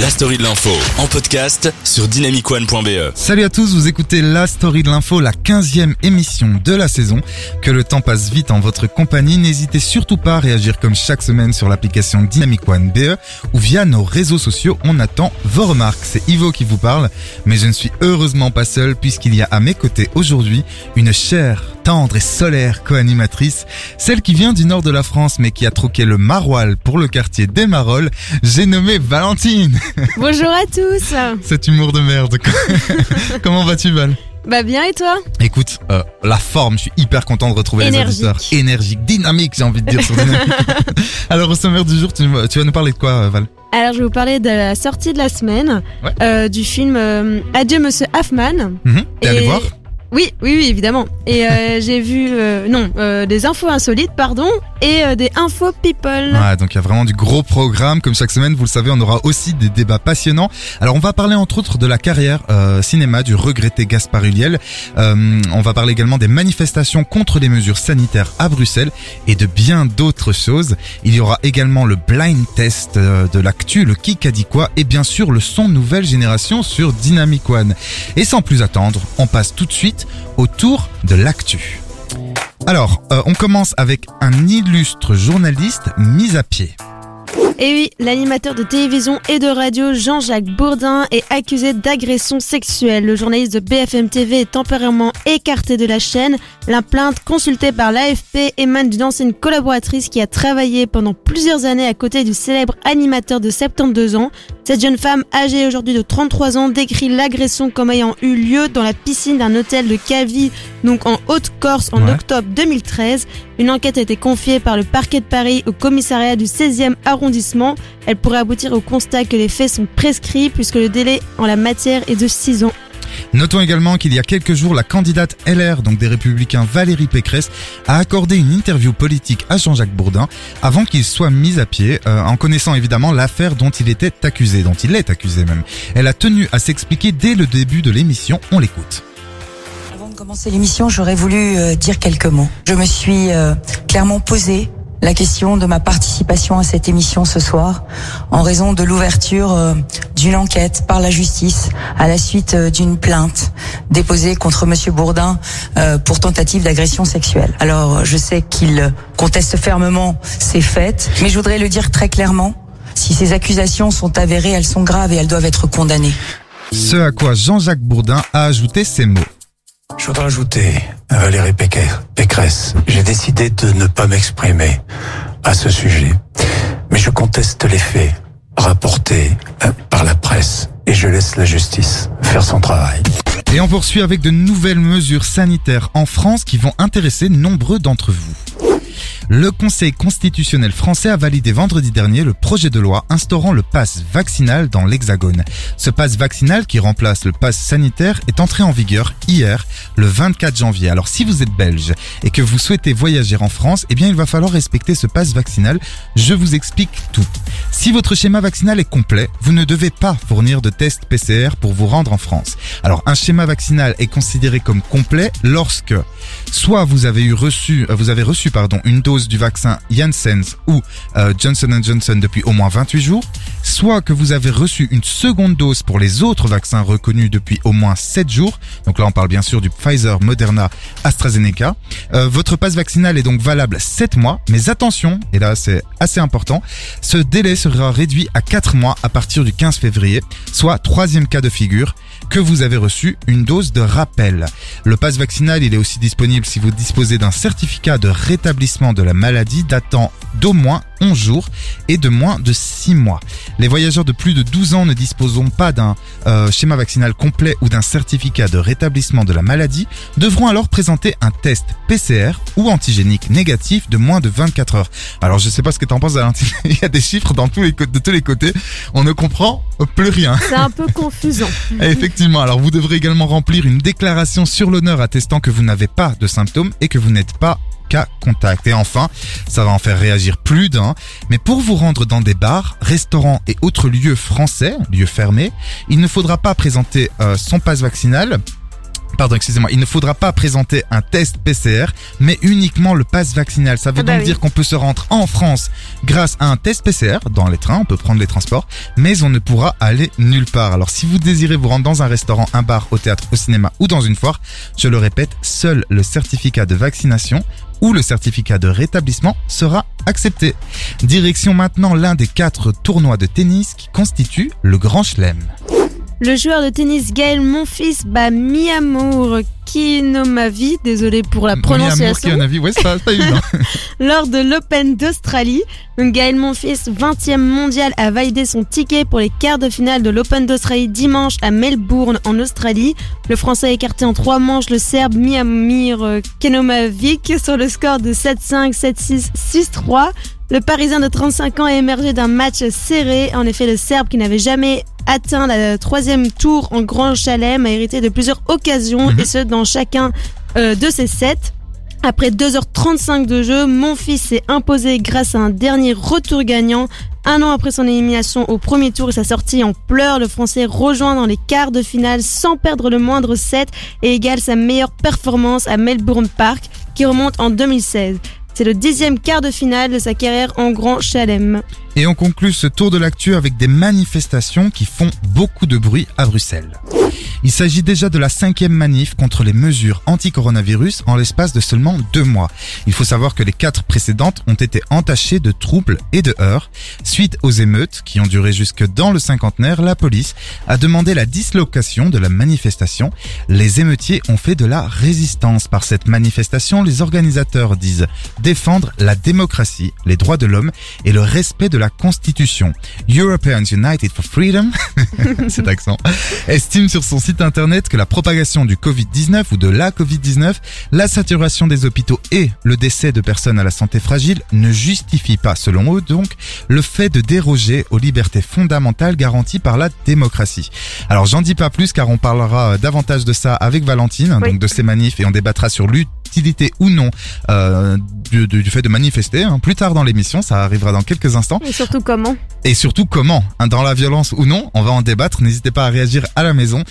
La story de l'info en podcast sur dynamicone.be. Salut à tous, vous écoutez La Story de l'Info, la 15e émission de la saison. Que le temps passe vite en votre compagnie, n'hésitez surtout pas à réagir comme chaque semaine sur l'application Dynamic One BE ou via nos réseaux sociaux, on attend vos remarques. C'est Ivo qui vous parle, mais je ne suis heureusement pas seul puisqu'il y a à mes côtés aujourd'hui une chère, tendre et solaire co-animatrice, celle qui vient du nord de la France mais qui a troqué le maroilles pour le quartier des Marolles, j'ai nommé Valentine. Bonjour à tous. Cet humour de merde. Comment vas-tu Val? Bah bien et toi? Écoute, euh, la forme, je suis hyper content de retrouver Énergique. les auditeurs. Énergique, dynamique, j'ai envie de dire. Alors au sommaire du jour, tu, tu vas nous parler de quoi euh, Val? Alors je vais vous parler de la sortie de la semaine Ouais. euh, du film euh, Adieu Monsieur Hoffman. Mhm, T'es allé voir Oui, oui, oui, évidemment. Et euh, j'ai vu, euh, non, euh, des infos insolites, pardon, et euh, des infos people. Ouais, donc il y a vraiment du gros programme. Comme chaque semaine, vous le savez, on aura aussi des débats passionnants. Alors on va parler entre autres de la carrière euh, cinéma du regretté Gaspard Huliel. Euh, on va parler également des manifestations contre les mesures sanitaires à Bruxelles et de bien d'autres choses. Il y aura également le blind test de l'actu, le qui a dit quoi, et bien sûr le son nouvelle génération sur Dynamic One. Et sans plus attendre, on passe tout de suite au tour de l'actu. Alors, euh, on commence avec un illustre journaliste mis à pied. Et oui, l'animateur de télévision et de radio Jean-Jacques Bourdin est accusé d'agression sexuelle. Le journaliste de BFM TV est temporairement écarté de la chaîne. La plainte consultée par l'AFP émane d'une ancienne collaboratrice qui a travaillé pendant plusieurs années à côté du célèbre animateur de 72 ans. Cette jeune femme, âgée aujourd'hui de 33 ans, décrit l'agression comme ayant eu lieu dans la piscine d'un hôtel de Calvi, donc en Haute-Corse, en Ouais. octobre 2013. Une enquête a été confiée par le parquet de Paris au commissariat du 16e arrondissement. Elle pourrait aboutir au constat que les faits sont prescrits puisque le délai en la matière est de 6 ans. Notons également qu'il y a quelques jours, la candidate LR, donc des Républicains Valérie Pécresse, a accordé une interview politique à Jean-Jacques Bourdin avant qu'il soit mis à pied, euh, en connaissant évidemment l'affaire dont il était accusé, dont il est accusé même. Elle a tenu à s'expliquer dès le début de l'émission, on l'écoute. Avant de commencer l'émission, j'aurais voulu euh, dire quelques mots. Je me suis euh, clairement posé la question de ma participation à cette émission ce soir en raison de l'ouverture euh, d'une enquête par la justice à la suite euh, d'une plainte déposée contre monsieur Bourdin euh, pour tentative d'agression sexuelle. Alors, je sais qu'il conteste fermement ces faits, mais je voudrais le dire très clairement. Si ces accusations sont avérées, elles sont graves et elles doivent être condamnées. Ce à quoi Jean-Jacques Bourdin a ajouté ces mots. Voudrais ajouter à Valérie Pécre- Pécresse, j'ai décidé de ne pas m'exprimer à ce sujet, mais je conteste les faits rapportés euh, par la presse et je laisse la justice faire son travail. Et on poursuit avec de nouvelles mesures sanitaires en France qui vont intéresser nombreux d'entre vous. Le Conseil constitutionnel français a validé vendredi dernier le projet de loi instaurant le pass vaccinal dans l'Hexagone. Ce pass vaccinal qui remplace le pass sanitaire est entré en vigueur hier, le 24 janvier. Alors si vous êtes belge et que vous souhaitez voyager en France, eh bien il va falloir respecter ce pass vaccinal. Je vous explique tout. Si votre schéma vaccinal est complet, vous ne devez pas fournir de test PCR pour vous rendre en France. Alors un schéma vaccinal est considéré comme complet lorsque soit vous avez eu reçu, euh, vous avez reçu pardon une dose du vaccin Janssen ou euh, Johnson Johnson depuis au moins 28 jours, soit que vous avez reçu une seconde dose pour les autres vaccins reconnus depuis au moins 7 jours. Donc là on parle bien sûr du Pfizer, Moderna, AstraZeneca. Euh, votre passe vaccinal est donc valable 7 mois, mais attention, et là c'est assez important, ce délai sera réduit à 4 mois à partir du 15 février, soit troisième cas de figure que vous avez reçu une dose de rappel. Le passe vaccinal, il est aussi disponible si vous disposez d'un certificat de rétablissement de la maladie datant d'au moins 11 jours et de moins de 6 mois. Les voyageurs de plus de 12 ans ne disposeront pas d'un euh, schéma vaccinal complet ou d'un certificat de rétablissement de la maladie devront alors présenter un test PCR ou antigénique négatif de moins de 24 heures. Alors je sais pas ce que t'en penses Valentine, il y a des chiffres dans tous les co- de tous les côtés, on ne comprend plus rien. C'est un peu confusant. Effectivement, alors vous devrez également remplir une déclaration sur l'honneur attestant que vous n'avez pas de symptômes et que vous n'êtes pas Et enfin, ça va en faire réagir plus d'un, mais pour vous rendre dans des bars, restaurants et autres lieux français, lieux fermés, il ne faudra pas présenter euh, son passe vaccinal Pardon, excusez-moi, il ne faudra pas présenter un test PCR, mais uniquement le pass vaccinal. Ça veut Ah bah donc oui. dire qu'on peut se rendre en France grâce à un test PCR dans les trains, on peut prendre les transports, mais on ne pourra aller nulle part. Alors si vous désirez vous rendre dans un restaurant, un bar, au théâtre, au cinéma ou dans une foire, je le répète, seul le certificat de vaccination ou le certificat de rétablissement sera accepté. Direction maintenant l'un des quatre tournois de tennis qui constituent le Grand Chelem. Le joueur de tennis Gaël Monfils bat Miyamour Kinomavi, désolé pour la prononciation, vu, ouais, c'est pas évident. lors de l'Open d'Australie. Gaël Monfils, 20e mondial, a validé son ticket pour les quarts de finale de l'Open d'Australie dimanche à Melbourne en Australie. Le Français a écarté en trois manches le Serbe Miamir Kenomavic sur le score de 7-5, 7-6, 6-3. Le Parisien de 35 ans a émergé d'un match serré. En effet, le Serbe qui n'avait jamais atteint la troisième tour en Grand Chalem a hérité de plusieurs occasions Mhm. et ce dans chacun euh, de ses sets. Après 2h35 de jeu, mon fils s'est imposé grâce à un dernier retour gagnant. Un an après son élimination au premier tour et sa sortie en pleurs, le Français rejoint dans les quarts de finale sans perdre le moindre set et égale sa meilleure performance à Melbourne Park qui remonte en 2016. C'est le dixième quart de finale de sa carrière en Grand Chelem. Et on conclut ce tour de l'actu avec des manifestations qui font beaucoup de bruit à Bruxelles. Il s'agit déjà de la cinquième manif contre les mesures anti-coronavirus en l'espace de seulement deux mois. Il faut savoir que les quatre précédentes ont été entachées de troubles et de heurts. Suite aux émeutes qui ont duré jusque dans le cinquantenaire, la police a demandé la dislocation de la manifestation. Les émeutiers ont fait de la résistance par cette manifestation. Les organisateurs disent défendre la démocratie, les droits de l'homme et le respect de la Constitution. Europeans United for Freedom, cet accent, estime sur son site internet que la propagation du Covid-19 ou de la Covid-19, la saturation des hôpitaux et le décès de personnes à la santé fragile ne justifient pas, selon eux donc, le fait de déroger aux libertés fondamentales garanties par la démocratie. Alors j'en dis pas plus car on parlera euh, davantage de ça avec Valentine, Oui. donc de ces manifs et on débattra sur l'utilité ou non euh, du, du- du fait de manifester. hein. Plus tard dans l'émission, ça arrivera dans quelques instants. Et surtout comment? Et surtout comment, hein, dans la violence ou non, on va en débattre. N'hésitez pas à réagir à la maison.